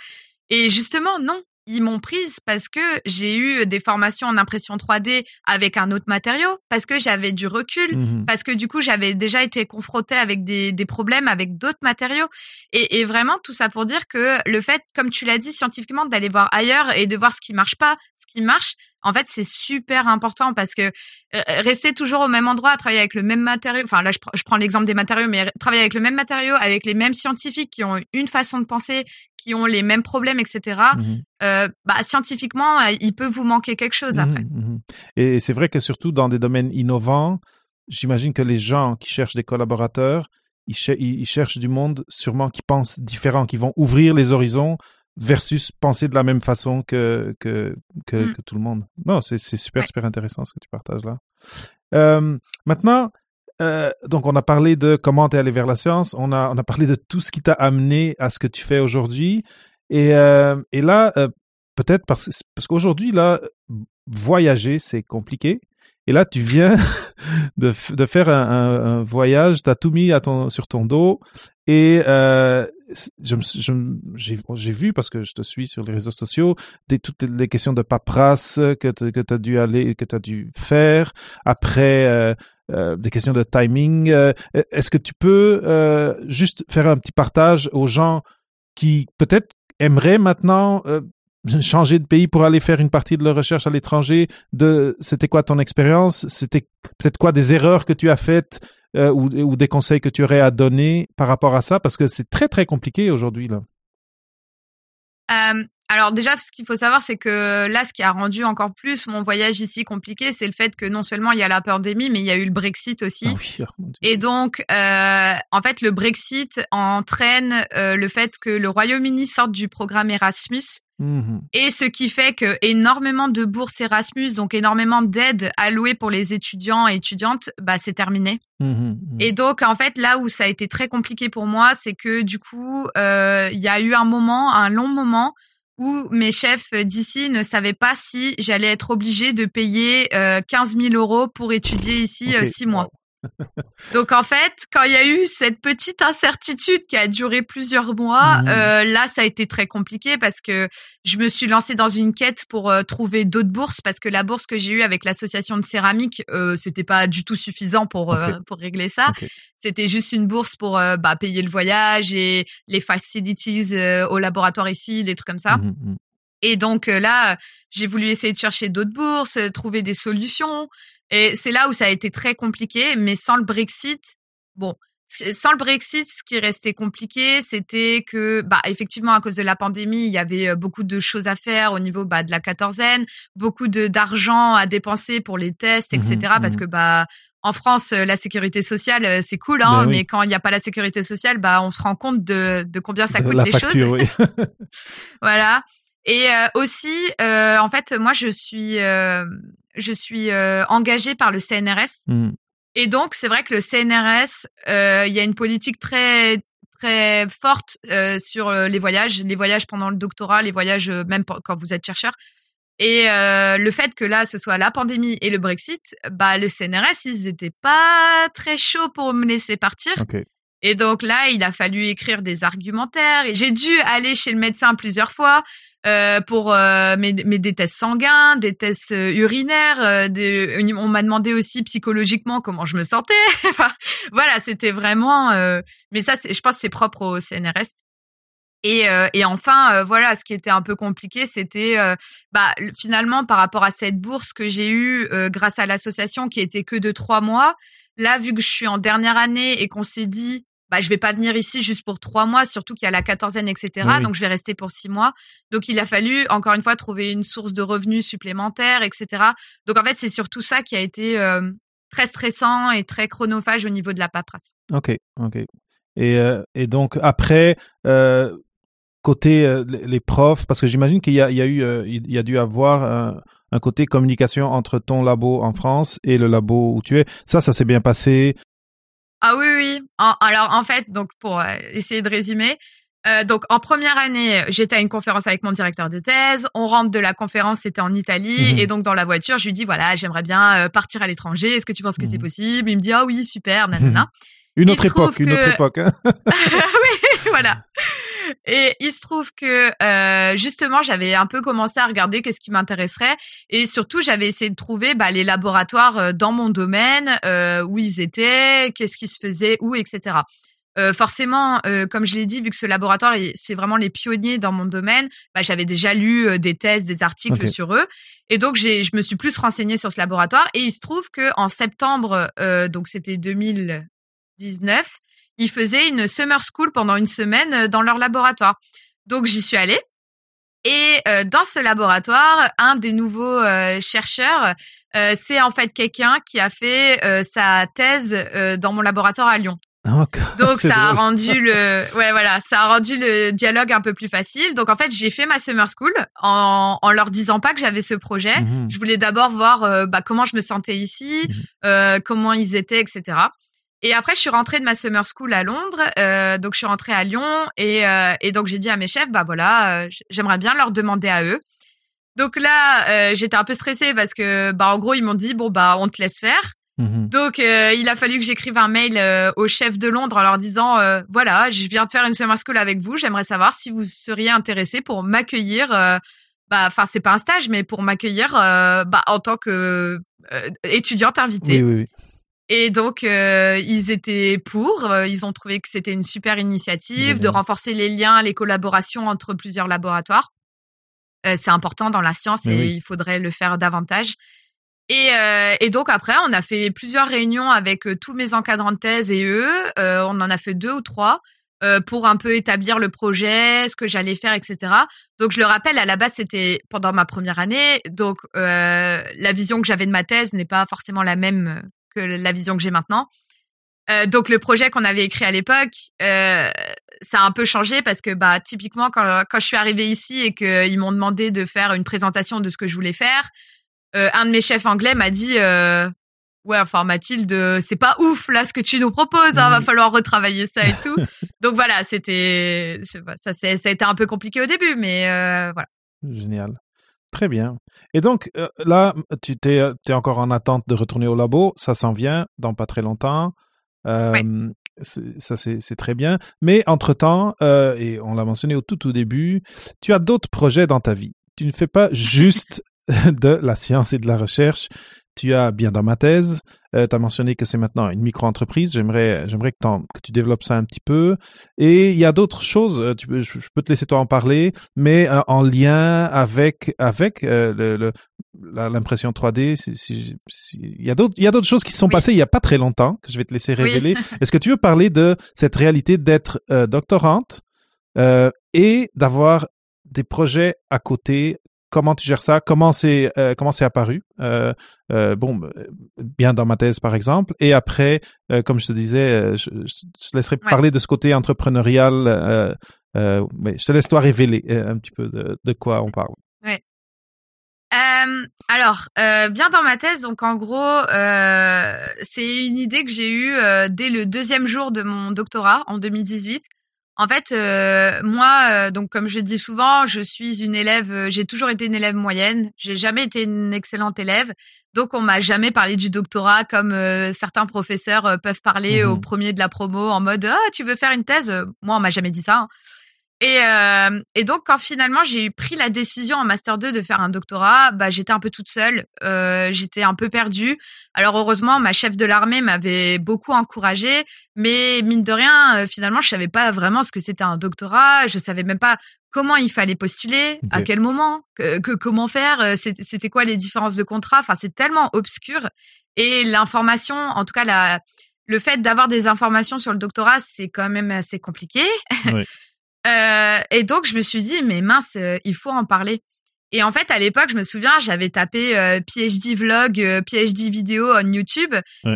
Et justement, non ils m'ont prise parce que j'ai eu des formations en impression 3D avec un autre matériau, parce que j'avais du recul, mmh parce que du coup j'avais déjà été confrontée avec des, des problèmes avec d'autres matériaux. Et, et, vraiment tout ça pour dire que le fait, comme tu l'as dit scientifiquement, d'aller voir ailleurs et de voir ce qui marche pas, ce qui marche, en fait, c'est super important parce que euh, rester toujours au même endroit, travailler avec le même matériau, enfin là je, prends l'exemple des matériaux, mais travailler avec le même matériau, avec les mêmes scientifiques qui ont une façon de penser, qui ont les mêmes problèmes, etc. Mmh euh, bah, scientifiquement, euh, il peut vous manquer quelque chose mmh après. Mmh Et c'est vrai que surtout dans des domaines innovants, j'imagine que les gens qui cherchent des collaborateurs, ils, ils cherchent du monde sûrement qui pense différent, qui vont ouvrir les horizons versus penser de la même façon que, que, que, mm. tout le monde. Non, c'est super, super intéressant ce que tu partages là. Euh, maintenant, euh, donc on a parlé de comment tu es allé vers la science, on a, on a parlé de tout ce qui t'a amené à ce que tu fais aujourd'hui. Et, euh, et là, peut-être parce, parce qu'aujourd'hui, là, voyager, c'est compliqué. Et là, tu viens de, faire un, voyage, tu as tout mis sur ton dos. Et euh, j'ai vu, parce que je te suis sur les réseaux sociaux, toutes les questions de paperasse que tu as dû aller, que tu as dû faire. Après, euh, euh, des questions de timing. Euh, est-ce que tu peux juste faire un petit partage aux gens qui peut-être aimeraient maintenant changer de pays pour aller faire une partie de leur recherche à l'étranger, de c'était quoi ton expérience, c'était peut-être quoi des erreurs que tu as faites euh, ou, ou, des conseils que tu aurais à donner par rapport à ça, parce que c'est très très compliqué aujourd'hui là. Euh, alors déjà, ce qu'il faut savoir, c'est que là, ce qui a rendu encore plus mon voyage ici compliqué, c'est le fait que non seulement il y a la pandémie, mais il y a eu le Brexit aussi. Ah oh et donc, euh, en fait, le Brexit entraîne euh, le fait que le Royaume-Uni sorte du programme Erasmus. Mmh et ce qui fait que énormément de bourses Erasmus, donc énormément d'aides allouées pour les étudiants et étudiantes, bah c'est terminé. Mmh mmh et donc en fait là où ça a été très compliqué pour moi, c'est que du coup euh, il y a eu un moment, un long moment où mes chefs d'ici ne savaient pas si j'allais être obligée de payer euh, 15 000 euros pour étudier ici euh, six mois. Donc en fait, quand il y a eu cette petite incertitude qui a duré plusieurs mois, mmh. euh, là ça a été très compliqué parce que je me suis lancée dans une quête pour euh, trouver d'autres bourses parce que la bourse que j'ai eue avec l'association de céramique, euh, c'était pas du tout suffisant pour euh, pour régler ça. C'était juste une bourse pour bah, payer le voyage et les facilities au laboratoire ici, des trucs comme ça. Mmh, mmh. Et donc là, j'ai voulu essayer de chercher d'autres bourses, trouver des solutions. Et c'est là où ça a été très compliqué, mais sans le Brexit, bon, sans le Brexit, ce qui restait compliqué, c'était que, bah, effectivement, à cause de la pandémie, il y avait euh, beaucoup de choses à faire au niveau bah, de la quatorzaine, beaucoup de d'argent à dépenser pour les tests, etc. Mmh parce mmh que, bah, en France, euh, la sécurité sociale, euh, c'est cool, hein, ben mais quand il n'y a pas la sécurité sociale, bah, on se rend compte de, de combien ça coûte les choses. Oui. voilà. Et aussi, en fait, moi, je suis je suis euh, engagée par le CNRS. Mmh. Et donc, c'est vrai que le CNRS, euh, il y a une politique très très forte euh, sur les voyages, les voyages pendant le doctorat, les voyages même quand vous êtes chercheur. Et le fait que là, ce soit la pandémie et le Brexit, bah le CNRS, ils étaient pas très chauds pour me laisser partir. Et donc là, il a fallu écrire des argumentaires. Et j'ai dû aller chez le médecin plusieurs fois. Euh, pour euh, mes, des tests sanguins, des tests euh, urinaires. on m'a demandé aussi psychologiquement comment je me sentais. voilà, c'était vraiment. mais ça, je pense, c'est propre au CNRS. Et, et enfin, voilà, ce qui était un peu compliqué, c'était bah, finalement par rapport à cette bourse que j'ai eue grâce à l'association, qui était que de trois mois. Là, vu que je suis en dernière année et qu'on s'est dit bah je vais pas venir ici juste pour trois mois, surtout qu'il y a la quatorzaine, etc. Donc je vais rester pour six mois. Donc il a fallu encore une fois trouver une source de revenus supplémentaires, etc. Donc en fait c'est surtout ça qui a été euh, très stressant et très chronophage au niveau de la paperasse. Ok, ok. Et, euh, et donc après euh, côté les profs, parce que j'imagine qu'il y a, il y a eu, il y a dû avoir un, un côté communication entre ton labo en France et le labo où tu es. Ça, ça s'est bien passé. Ah oui, oui. alors en fait, donc pour euh, essayer de résumer, euh, donc en première année, j'étais à une conférence avec mon directeur de thèse. On rentre de la conférence, c'était en Italie, mhm. et donc dans la voiture, je lui dis voilà, j'aimerais bien euh, partir à l'étranger. Est-ce que tu penses que c'est mhm. possible? Il me dit ah oui, super, nanana. Une autre époque, une autre époque. Hein. oui, voilà. Et il se trouve que euh, justement, j'avais un peu commencé à regarder qu'est-ce qui m'intéresserait, et surtout, j'avais essayé de trouver bah, les laboratoires euh, dans mon domaine, euh, où ils étaient, qu'est-ce qui se faisait, où, etc. Euh, forcément, euh, comme je l'ai dit, vu que ce laboratoire, c'est vraiment les pionniers dans mon domaine, bah, j'avais déjà lu euh, des thèses, des articles sur eux, et donc j'ai, je me suis plus renseignée sur ce laboratoire. Et il se trouve que en septembre, donc c'était 2000, 19, ils faisaient une summer school pendant une semaine euh, dans leur laboratoire. Donc j'y suis allée. Et euh, dans ce laboratoire, un des nouveaux euh, chercheurs, c'est en fait quelqu'un qui a fait sa thèse dans mon laboratoire à Lyon. Donc ça a rendu le ouais voilà ça a rendu le dialogue un peu plus facile. Donc en fait j'ai fait ma summer school en, en leur disant pas que j'avais ce projet. Mmh je voulais d'abord voir bah, comment je me sentais ici, mmh comment ils étaient, etc. Et après, je suis rentrée de ma summer school à Londres. Euh, donc, je suis rentrée à Lyon et, euh, et donc j'ai dit à mes chefs, bah voilà, euh, j'aimerais bien leur demander à eux. Donc là, euh, j'étais un peu stressée parce que, bah en gros, ils m'ont dit, bon bah on te laisse faire. Mhm. Donc, euh, il a fallu que j'écrive un mail au chef de Londres en leur disant, voilà, je viens de faire une summer school avec vous. J'aimerais savoir si vous seriez intéressé pour m'accueillir. bah, enfin, c'est pas un stage, mais pour m'accueillir, bah en tant que étudiante invitée. Oui, oui, oui. Et donc, euh, ils étaient pour. Euh, ils ont trouvé que c'était une super initiative de renforcer les liens, les collaborations entre plusieurs laboratoires. Euh, c'est important dans la science et il faudrait le faire davantage. Et, et, donc après, on a fait plusieurs réunions avec tous mes encadrants de thèse et eux. on en a fait deux ou trois pour un peu établir le projet, ce que j'allais faire, etc. Donc je le rappelle, à la base c'était pendant ma première année, donc la vision que j'avais de ma thèse n'est pas forcément la même la vision que j'ai maintenant. Euh, donc le projet qu'on avait écrit à l'époque, euh, ça a un peu changé parce que bah typiquement quand, quand je suis arrivée ici et qu'ils m'ont demandé de faire une présentation de ce que je voulais faire, euh, un de mes chefs anglais m'a dit ouais enfin Mathilde c'est pas ouf là ce que tu nous proposes, hein, va falloir retravailler ça et tout. donc voilà c'était ça, ça a été un peu compliqué au début mais voilà. Génial. Très bien. Et donc, euh, là, tu t'es, es encore en attente de retourner au labo. Ça s'en vient dans pas très longtemps. Euh, Ça, c'est très bien. Mais entre-temps, euh, et on l'a mentionné au tout, tout début, tu as d'autres projets dans ta vie. Tu ne fais pas juste de la science et de la recherche tu as bien dans ma thèse, euh, tu as mentionné que c'est maintenant une micro-entreprise. J'aimerais, j'aimerais que, que, tu développes ça un petit peu. Et il y a d'autres choses. Euh, tu peux, je, peux te laisser toi en parler, mais euh, en lien avec avec le, l'impression 3D. il y a d'autres, il y a d'autres choses qui se sont passées il y a pas très longtemps que je vais te laisser révéler. Est-ce que tu veux parler de cette réalité d'être doctorante et d'avoir des projets à côté comment tu gères ça Comment c'est euh, comment c'est apparu euh, euh, Bon, bien dans ma thèse par exemple. Et après, comme je te disais, je, je laisserai parler de ce côté entrepreneurial. mais je te laisse toi révéler un petit peu de, de quoi on parle. Ouais. alors, bien dans ma thèse, donc en gros, c'est une idée que j'ai eue dès le deuxième jour de mon doctorat en 2018. En fait, euh, moi, euh, donc comme je dis souvent, je suis une élève. Euh, j'ai toujours été une élève moyenne. J'ai jamais été une excellente élève. Donc on m'a jamais parlé du doctorat comme certains professeurs peuvent parler au mmh premier de la promo en mode ah tu veux faire une thèse? Moi on m'a jamais dit ça. Hein. Et, euh, et donc quand finalement j'ai pris la décision en master 2 de faire un doctorat, bah j'étais un peu toute seule, euh, j'étais un peu perdue. Alors heureusement ma chef de l'armée m'avait beaucoup encouragée, mais mine de rien euh, finalement je savais pas vraiment ce que c'était un doctorat, je savais même pas comment il fallait postuler, à quel moment, que, que comment faire, euh, c'était quoi les différences de contrat. Enfin c'est tellement obscur et l'information, en tout cas la le fait d'avoir des informations sur le doctorat, c'est quand même assez compliqué. Oui. Euh, et donc je me suis dit mais mince, euh, il faut en parler. Et en fait à l'époque je me souviens j'avais tapé euh, PhD vlog, PhD vidéo en YouTube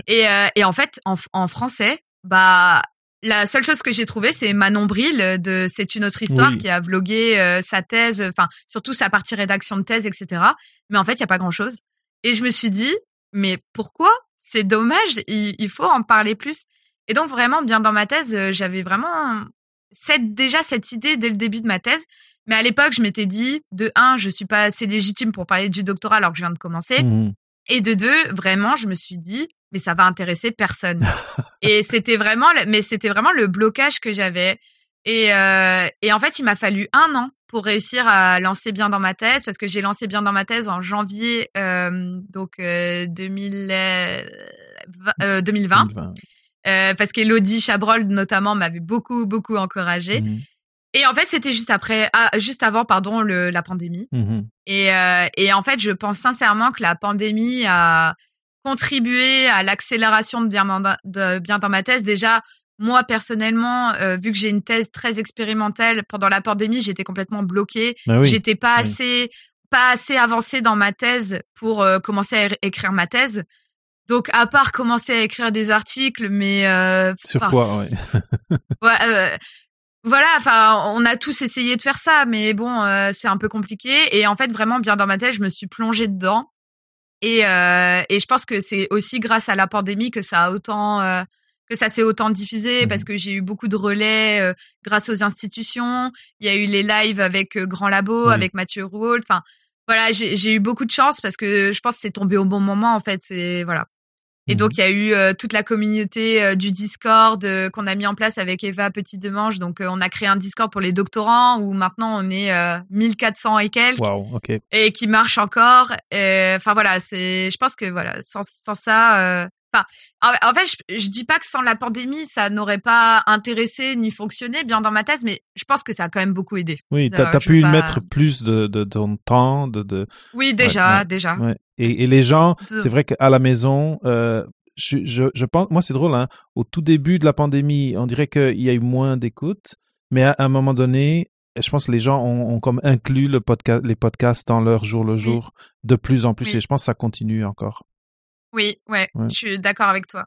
et, et en fait en, en français bah la seule chose que j'ai trouvé, c'est Manon Bril de C'est une autre histoire qui a vlogué sa thèse, enfin surtout sa partie rédaction de thèse, etc. Mais en fait, il y a pas grand-chose. Et je me suis dit, mais pourquoi? C'est dommage. Il, il, faut en parler plus. Et donc vraiment, bien dans ma thèse, j'avais vraiment cette, déjà cette idée dès le début de ma thèse. Mais à l'époque, je m'étais dit, de un, je suis pas assez légitime pour parler du doctorat alors que je viens de commencer. Mmh. Et de deux, vraiment, je me suis dit, mais ça va intéresser personne. et c'était vraiment, mais c'était vraiment le blocage que j'avais. Et, euh, et en fait, il m'a fallu un an pour réussir à lancer bien dans ma thèse parce que j'ai lancé bien dans ma thèse en janvier euh, donc euh, 2000, 2020. 2020. Euh, parce qu'Elodie Chabrol notamment m'avait beaucoup beaucoup encouragé. Mmh et en fait, c'était juste après, ah, juste avant, pardon, le, la pandémie. Mmh et, euh, et en fait, je pense sincèrement que la pandémie a contribué à l'accélération de bien, de bien dans ma thèse. Déjà, moi personnellement, euh, vu que j'ai une thèse très expérimentale, pendant la pandémie, j'étais complètement bloquée. Bah j'étais pas assez pas assez avancée dans ma thèse pour euh, commencer à écrire ma thèse. Donc, à part commencer à écrire des articles, mais euh, sur quoi ouais. euh, voilà, enfin, on a tous essayé de faire ça, mais bon, euh, c'est un peu compliqué. Et en fait, vraiment, bien dans ma tête, je me suis plongée dedans. Et, euh, et je pense que c'est aussi grâce à la pandémie que ça a autant euh, que ça s'est autant diffusé mmh parce que j'ai eu beaucoup de relais euh, grâce aux institutions. Il y a eu les lives avec Grand Labo, avec Mathieu Rouault. Enfin, voilà, j'ai eu beaucoup de chance parce que je pense que c'est tombé au bon moment en fait. C'est voilà. Et donc, mmh. il y a eu euh, toute la communauté euh, du Discord euh, qu'on a mis en place avec Eva Petit Demange. Donc, on a créé un Discord pour les doctorants où maintenant on est 1400 et quelques. Wow, ok. Et qui marche encore. Enfin, voilà, c'est, je pense que voilà, sans, sans ça, Enfin, en fait, je, je, dis pas que sans la pandémie, ça n'aurait pas intéressé ni fonctionné bien dans ma thèse, mais je pense que ça a quand même beaucoup aidé. Oui, tu as, pu mettre plus de, de, ton temps, de, de... Oui, déjà, déjà. Et, et, les gens, c'est vrai qu'à la maison, euh, je, je, je, pense, moi c'est drôle, hein, au tout début de la pandémie, on dirait qu'il y a eu moins d'écoute, mais à, un moment donné, je pense que les gens ont, ont comme inclus le podcast, les podcasts dans leur jour le jour de plus en plus, et je pense que ça continue encore. Oui, ouais, je suis d'accord avec toi.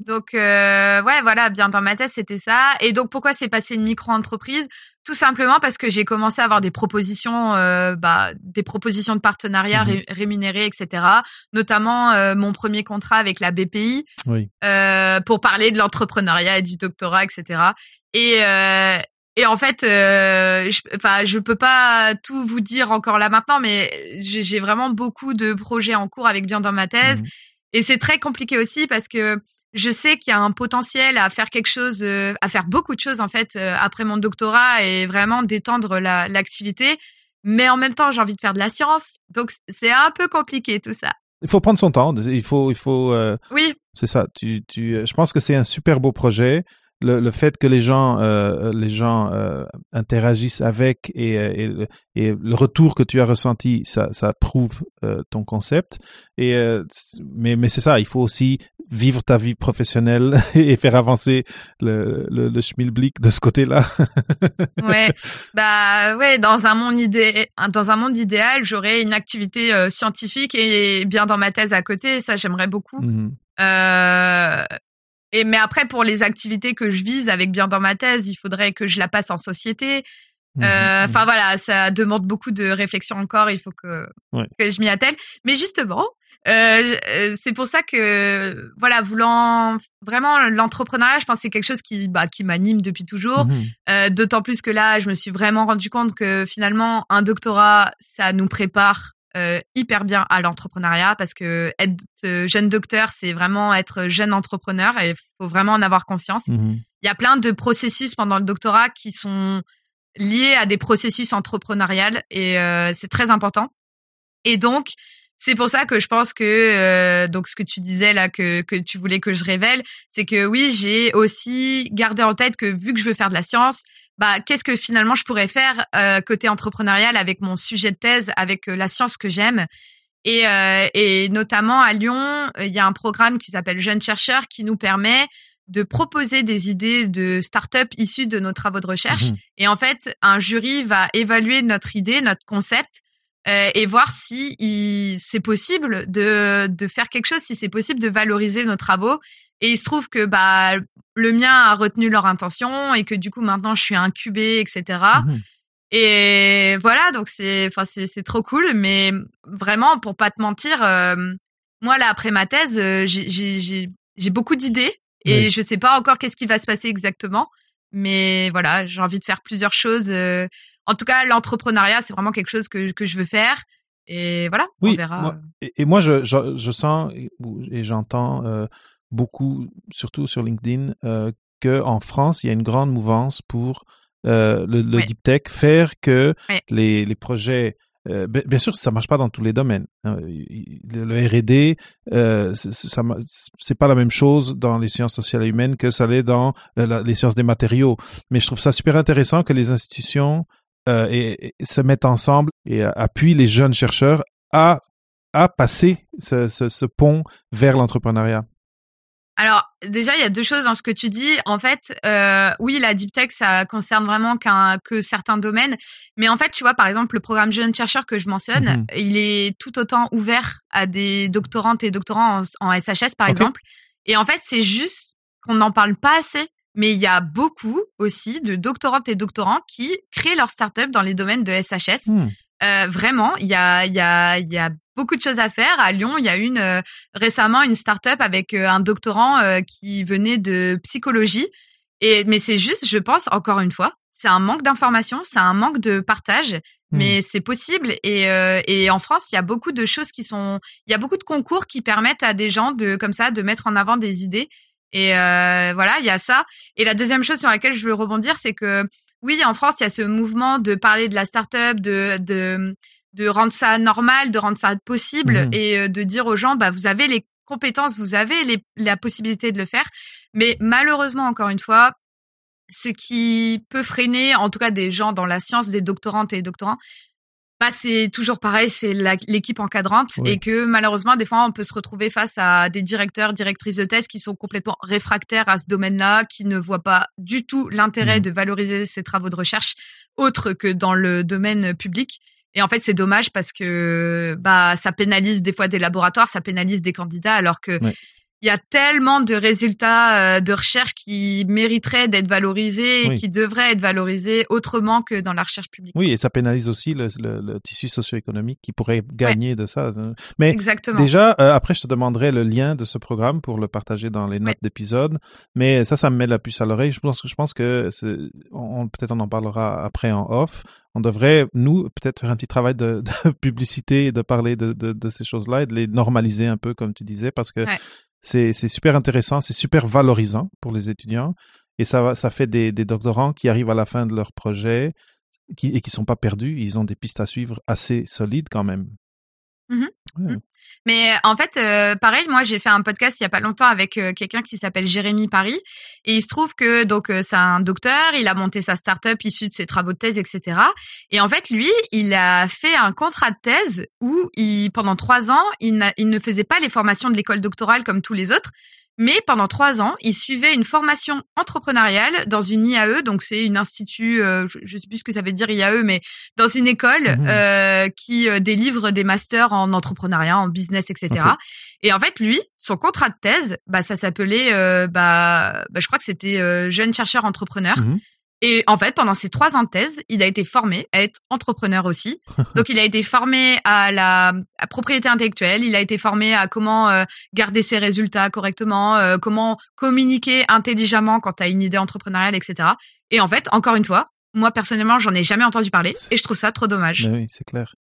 Donc euh, ouais, voilà, bien dans ma tête, c'était ça. Et donc pourquoi c'est passé une micro-entreprise? Tout simplement parce que j'ai commencé à avoir des propositions, euh, bah, des propositions de partenariat mmh rémunérés, etc. Notamment euh, mon premier contrat avec la BPI oui. euh, pour parler de l'entrepreneuriat et du doctorat, etc. Et, euh, et en fait, euh, je, enfin, je peux pas tout vous dire encore là maintenant, mais j'ai vraiment beaucoup de projets en cours avec bien dans ma thèse, mmh. Et c'est très compliqué aussi parce que je sais qu'il y a un potentiel à faire quelque chose, euh, à faire beaucoup de choses en fait euh, après mon doctorat et vraiment d'étendre l'activité. mais en même temps, j'ai envie de faire de la science, donc c'est un peu compliqué tout ça. Il faut prendre son temps. Il faut, il faut. Euh, oui. C'est ça. Tu, tu. Je pense que c'est un super beau projet le, le, fait que les gens, euh, les gens euh, interagissent avec et, euh, et, et, le retour que tu as ressenti, ça, ça prouve euh, ton concept. Et mais, mais c'est ça, il faut aussi vivre ta vie professionnelle et faire avancer le, le, le schmilblick de ce côté-là. ouais, bah ouais, dans un monde idé, dans un monde idéal, j'aurais une activité scientifique et bien dans ma thèse à côté. Ça, j'aimerais beaucoup. Mmh. Euh, et mais après, pour les activités que je vise avec bien dans ma thèse, il faudrait que je la passe en société. Mmh, euh, mmh. Enfin voilà, ça demande beaucoup de réflexion encore. Il faut que que je m'y attelle. Mais justement, euh, euh, c'est pour ça que voilà, voulant vraiment l'entrepreneuriat, je pense que c'est quelque chose qui bah, qui m'anime depuis toujours. Mmh. Euh, D'autant plus que là, je me suis vraiment rendu compte que finalement, un doctorat, ça nous prépare euh, hyper bien à l'entrepreneuriat parce que être euh, jeune docteur, c'est vraiment être jeune entrepreneur et il faut vraiment en avoir conscience. Mmh il y a plein de processus pendant le doctorat qui sont liés à des processus entrepreneuriales et euh, c'est très important. Et donc, c'est pour ça que je pense que donc ce que tu disais là que que tu voulais que je révèle, c'est que oui, j'ai aussi gardé en tête que vu que je veux faire de la science, bah qu'est-ce que finalement je pourrais faire euh, côté entrepreneurial avec mon sujet de thèse, avec euh, la science que j'aime. Et, euh, et notamment à Lyon, il y a un programme qui s'appelle Jeunes chercheurs qui nous permet de proposer des idées de start-up issues de nos travaux de recherche. Mmh et en fait, un jury va évaluer notre idée, notre concept, euh, et voir si c'est possible de, de faire quelque chose, si c'est possible de valoriser nos travaux. Et il se trouve que bah le mien a retenu leur intention et que du coup maintenant je suis incubée, etc. Mmh et voilà, donc c'est, enfin c'est, c'est trop cool, mais vraiment pour pas te mentir, euh, moi là après ma thèse, euh, j'ai, j'ai, j'ai beaucoup d'idées et je sais pas encore qu'est-ce qui va se passer exactement, mais voilà, j'ai envie de faire plusieurs choses. Euh, en tout cas, l'entrepreneuriat, c'est vraiment quelque chose que, que je veux faire. Et voilà, on verra. et, moi, je, je, je sens et j'entends beaucoup, surtout sur LinkedIn, euh, qu'en France, il y a une grande mouvance pour euh, le, deep tech, faire que les, les projets euh, bien sûr, ça marche pas dans tous les domaines. Hein. Le, R&D, euh, c'est pas la même chose dans les sciences sociales et humaines que ça l'est dans euh, les sciences des matériaux. Mais je trouve ça super intéressant que les institutions euh, et, se mettent ensemble et appuient les jeunes chercheurs à à passer ce, ce, ce pont vers l'entrepreneuriat. Alors déjà, il y a deux choses dans ce que tu dis. En fait, euh, oui, la deep tech, ça concerne vraiment qu'un que certains domaines. Mais en fait, tu vois, par exemple, le programme Jeune Chercheur que je mentionne, mhm. il est tout autant ouvert à des doctorantes et doctorants en, SHS, par exemple. Et en fait, c'est juste qu'on n'en parle pas assez. Mais il y a beaucoup aussi de doctorantes et doctorants qui créent leur start-up dans les domaines de SHS. Hmm. Euh, vraiment, il y a, il y a, il y a beaucoup de choses à faire. À Lyon, il y a une euh, récemment une start-up avec euh, un doctorant euh, qui venait de psychologie. Et mais c'est juste, je pense encore une fois, c'est un manque d'information, c'est un manque de partage. Hmm. Mais c'est possible et, et en France, il y a beaucoup de choses qui sont, il y a beaucoup de concours qui permettent à des gens de comme ça de mettre en avant des idées. Et voilà, il y a ça. Et la deuxième chose sur laquelle je veux rebondir, c'est que oui, en France, il y a ce mouvement de parler de la start-up, de, de de rendre ça normal, de rendre ça possible mmh. et euh, de dire aux gens, bah, vous avez les compétences, vous avez les, la possibilité de le faire. Mais malheureusement, encore une fois, ce qui peut freiner, en tout cas des gens dans la science, des doctorantes et doctorants, bah, c'est toujours pareil, c'est l'équipe encadrante et que malheureusement, des fois, on peut se retrouver face à des directeurs, directrices de thèse qui sont complètement réfractaires à ce domaine-là, qui ne voient pas du tout l'intérêt mmh. de valoriser ces travaux de recherche autre que dans le domaine public. Et en fait, c'est dommage parce que bah ça pénalise des fois des laboratoires, ça pénalise des candidats, alors que il y a tellement de résultats de recherche qui mériteraient d'être valorisés et qui devraient être valorisés autrement que dans la recherche publique. Oui, et ça pénalise aussi le, le, tissu socio-économique qui pourrait gagner de ça. Mais Exactement. déjà, après, je te demanderai le lien de ce programme pour le partager dans les notes d'épisode. Mais ça, ça me met la puce à l'oreille. Je pense, je pense que on, peut-être on en parlera après en off on devrait, nous, peut-être faire un petit travail de, publicité et de parler de, de, ces choses-là et de les normaliser un peu, comme tu disais, parce que c'est super intéressant, c'est super valorisant pour les étudiants et ça, fait des, doctorants qui arrivent à la fin de leur projet et qui sont pas perdus. Ils ont des pistes à suivre assez solides quand même. Mmh mmh. Mais en fait, euh, pareil, moi j'ai fait un podcast il y a pas longtemps avec euh, quelqu'un qui s'appelle Jérémy Paris, et il se trouve que donc euh, c'est un docteur, il a monté sa start-up issue de ses travaux de thèse, etc. Et en fait, lui, il a fait un contrat de thèse où il, pendant trois ans, il, il ne faisait pas les formations de l'école doctorale comme tous les autres, mais pendant trois ans, il suivait une formation entrepreneuriale dans une IAE, donc c'est une institut, euh, je, sais plus ce que ça veut dire IAE, mais dans une école mhm. euh, qui euh, délivre des masters en entrepreneuriat, en business, etc. Et en fait, lui, son contrat de thèse, bah ça s'appelait, bah, bah, je crois que c'était jeune chercheur entrepreneur. Mhm. Et en fait, pendant ces trois ans de thèse, il a été formé à être entrepreneur aussi. Donc, il a été formé à la propriété intellectuelle. Il a été formé à comment euh, garder ses résultats correctement, euh, comment communiquer intelligemment quand tu as une idée entrepreneuriale, etc. Et en fait, encore une fois, moi personnellement, j'en ai jamais entendu parler et je trouve ça trop dommage. oui, c'est clair.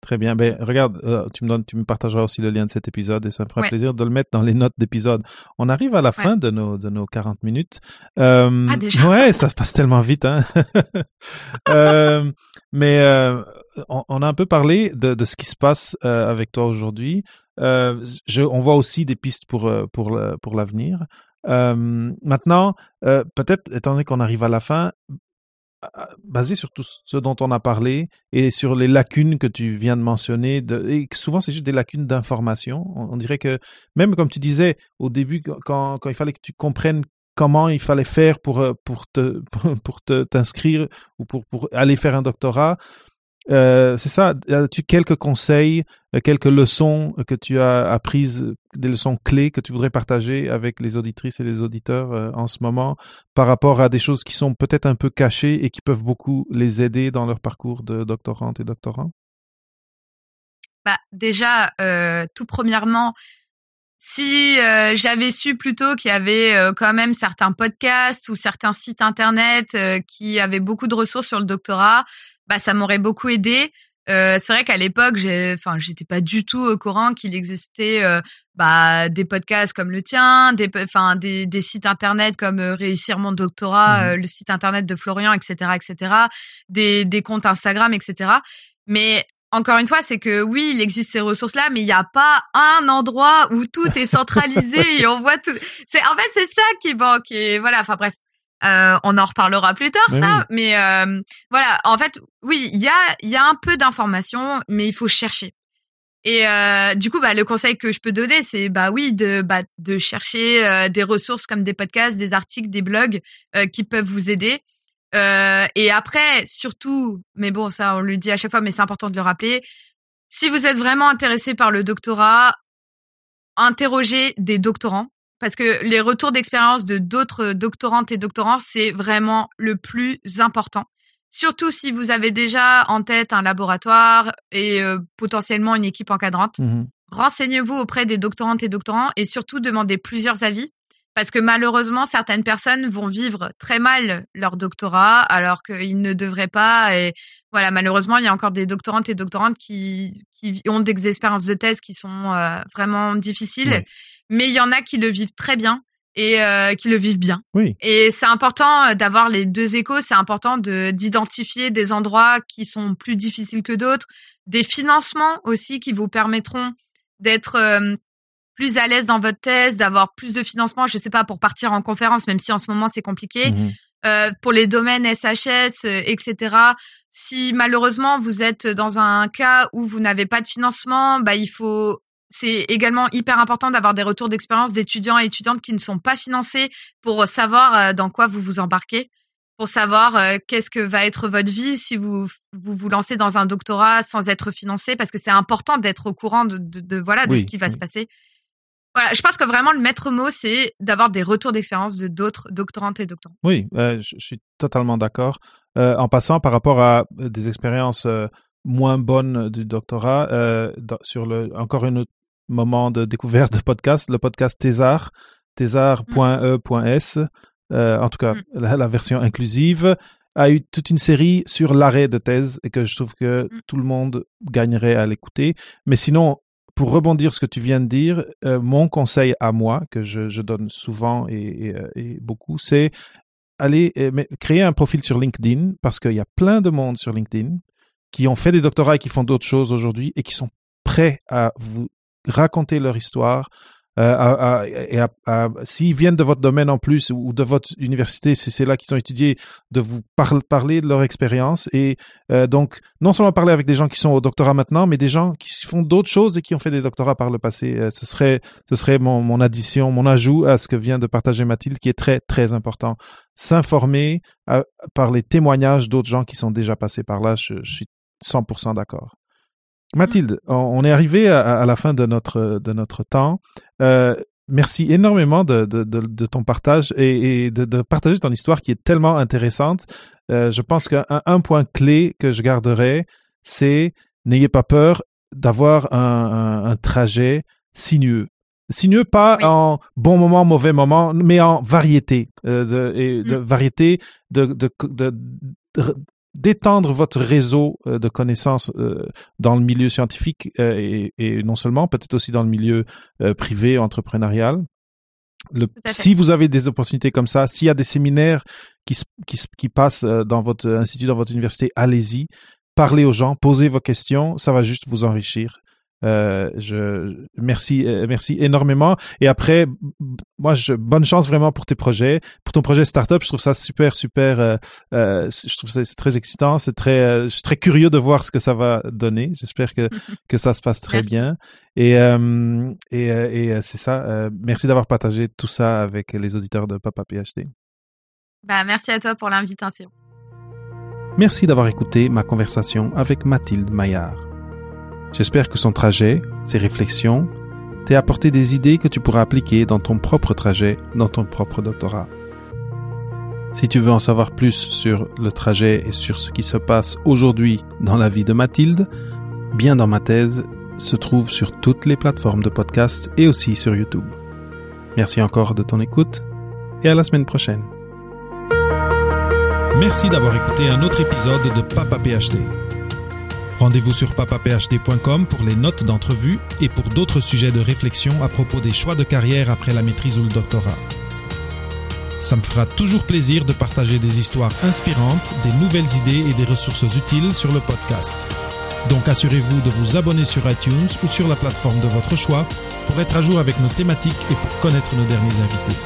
Très bien. Ben, regarde, euh, tu me donnes, tu me partageras aussi le lien de cet épisode et ça me fera plaisir de le mettre dans les notes d'épisode. On arrive à la fin de nos, de nos 40 minutes. Euh, ah, déjà? Ouais, ça passe tellement vite, hein. euh, mais, on, on, a un peu parlé de, de ce qui se passe avec toi aujourd'hui. on voit aussi des pistes pour, pour, pour l'avenir. maintenant, peut-être, étant donné qu'on arrive à la fin, basé sur tout ce dont on a parlé et sur les lacunes que tu viens de mentionner, et souvent c'est juste des lacunes d'information. On, dirait que même comme tu disais au début, quand, il fallait que tu comprennes comment il fallait faire pour euh, pour te pour t'inscrire ou pour pour aller faire un doctorat, euh, c'est ça. As-tu quelques conseils, euh, quelques leçons que tu as apprises, des leçons clés que tu voudrais partager avec les auditrices et les auditeurs euh, en ce moment par rapport à des choses qui sont peut-être un peu cachées et qui peuvent beaucoup les aider dans leur parcours de doctorante et doctorant? Bah, Déjà, tout premièrement, si j'avais su plutôt qu'il y avait quand même certains podcasts ou certains sites internet qui avaient beaucoup de ressources sur le doctorat, bah ça m'aurait beaucoup aidé. Euh, c'est vrai qu'à l'époque, j'ai, enfin, j'étais pas du tout au courant qu'il existait euh, bah, des podcasts comme le tien, des, enfin, des, des sites internet comme euh, Réussir mon doctorat, mmh euh, le site internet de Florian, etc., etc., des, des comptes Instagram, etc. Mais encore une fois, c'est que oui, il existe ces ressources-là, mais il n'y a pas un endroit où tout est centralisé et on voit tout. C'est en fait c'est ça qui manque. Et voilà. Enfin bref, euh, on en reparlera plus tard, ça. Mais euh, voilà, en fait, oui, il y a, y a un peu d'informations, mais il faut chercher. Et euh, du coup, bah, le conseil que je peux donner, c'est bah oui, de bah, de chercher des ressources comme des podcasts, des articles, des blogs qui peuvent vous aider. et après, surtout, mais bon, ça on le dit à chaque fois, mais c'est important de le rappeler. Si vous êtes vraiment intéressé par le doctorat, interrogez des doctorants parce que les retours d'expérience de d'autres doctorantes et doctorants, c'est vraiment le plus important. Surtout si vous avez déjà en tête un laboratoire et euh, potentiellement une équipe encadrante. Mmh Renseignez-vous auprès des doctorantes et doctorants et surtout demandez plusieurs avis parce que malheureusement, certaines personnes vont vivre très mal leur doctorat alors qu'ils ne devraient pas. Et voilà, malheureusement, il y a encore des doctorantes et doctorantes qui, qui ont des expériences de thèse qui sont euh, vraiment difficiles mais il y en a qui le vivent très bien et euh, qui le vivent bien. Oui. Et c'est important euh, d'avoir les deux échos. C'est important de d'identifier des endroits qui sont plus difficiles que d'autres, des financements aussi qui vous permettront d'être euh, plus à l'aise dans votre thèse, d'avoir plus de financement. Je sais pas pour partir en conférence, même si en ce moment c'est compliqué. Mhm. Euh, pour les domaines SHS, etc. Si malheureusement vous êtes dans un cas où vous n'avez pas de financement, bah il faut c'est également hyper important d'avoir des retours d'expérience d'étudiants et étudiantes qui ne sont pas financés pour savoir euh, dans quoi vous vous embarquez, pour savoir euh, qu'est-ce que va être votre vie si vous vous vous lancez dans un doctorat sans être financé, parce que c'est important d'être au courant de, de, voilà de ce qui va se passer. Voilà, je pense que vraiment le maître mot, c'est d'avoir des retours d'expérience de d'autres doctorantes et doctorants. Oui, euh, je, suis totalement d'accord. Euh, en passant par rapport à euh, des expériences moins bonnes du doctorat, sur le encore un autre moment de découverte de podcast, le podcast Thésar, thésar.e.s, en tout cas mm. la, version inclusive, a eu toute une série sur l'arrêt de thèse et que je trouve que mm. tout le monde gagnerait à l'écouter. Mais sinon, pour rebondir ce que tu viens de dire, euh, mon conseil à moi, que je, donne souvent et, euh, beaucoup, c'est aller euh, créer un profil sur LinkedIn parce qu'il y a plein de monde sur LinkedIn qui ont fait des doctorats et qui font d'autres choses aujourd'hui et qui sont prêts à vous raconter leur histoire, euh, et s'ils viennent de votre domaine en plus ou de votre université, si c'est là qu'ils ont étudié, de vous parler de leur expérience et euh, donc non seulement parler avec des gens qui sont au doctorat maintenant, mais des gens qui font d'autres choses et qui ont fait des doctorats par le passé. Euh, ce serait, ce serait mon, mon addition, mon ajout à ce que vient de partager Mathilde, qui est très très important. S'informer par les témoignages d'autres gens qui sont déjà passés par là. je suis 100% d'accord. Mathilde, on est arrivé à, la fin de notre, de notre temps. Euh, merci énormément de, de, de, ton partage et, de, partager ton histoire qui est tellement intéressante. Euh, je pense qu'un un point clé que je garderai, c'est n'ayez pas peur d'avoir un, un, trajet sinueux. Sinueux, pas en bon moment, mauvais moment, mais en variété, euh, de, et de mm. variété de, de, de, d'étendre votre réseau euh, de connaissances euh, dans le milieu scientifique euh, et, non seulement, peut-être aussi dans le milieu privé, entrepreneurial. Le, si vous avez des opportunités comme ça, s'il y a des séminaires qui, qui, qui passent dans votre institut, dans votre université, allez-y, parlez aux gens, posez vos questions, ça va juste vous enrichir. Euh, je merci euh, merci énormément. Et après moi je bonne chance vraiment pour tes projets pour ton projet startup. Je trouve ça super super euh, euh je trouve ça très excitant. C'est très euh, je suis très curieux de voir ce que ça va donner. J'espère que que ça se passe très bien. Et et, et c'est ça merci d'avoir partagé tout ça avec les auditeurs de Papa PhD bah merci à toi pour l'invitation. Merci d'avoir écouté ma conversation avec Mathilde Maillard J'espère que son trajet, ses réflexions, t'aient apporté des idées que tu pourras appliquer dans ton propre trajet, dans ton propre doctorat. Si tu veux en savoir plus sur le trajet et sur ce qui se passe aujourd'hui dans la vie de Mathilde, Bien dans ma thèse se trouve sur toutes les plateformes de podcast et aussi sur YouTube. Merci encore de ton écoute et à la semaine prochaine. Merci d'avoir écouté un autre épisode de Papa PhD. Rendez-vous sur papaphd.com pour les notes d'entrevue et pour d'autres sujets de réflexion à propos des choix de carrière après la maîtrise ou le doctorat. Ça me fera toujours plaisir de partager des histoires inspirantes, des nouvelles idées et des ressources utiles sur le podcast. Donc assurez-vous de vous abonner sur iTunes ou sur la plateforme de votre choix pour être à jour avec nos thématiques et pour connaître nos derniers invités.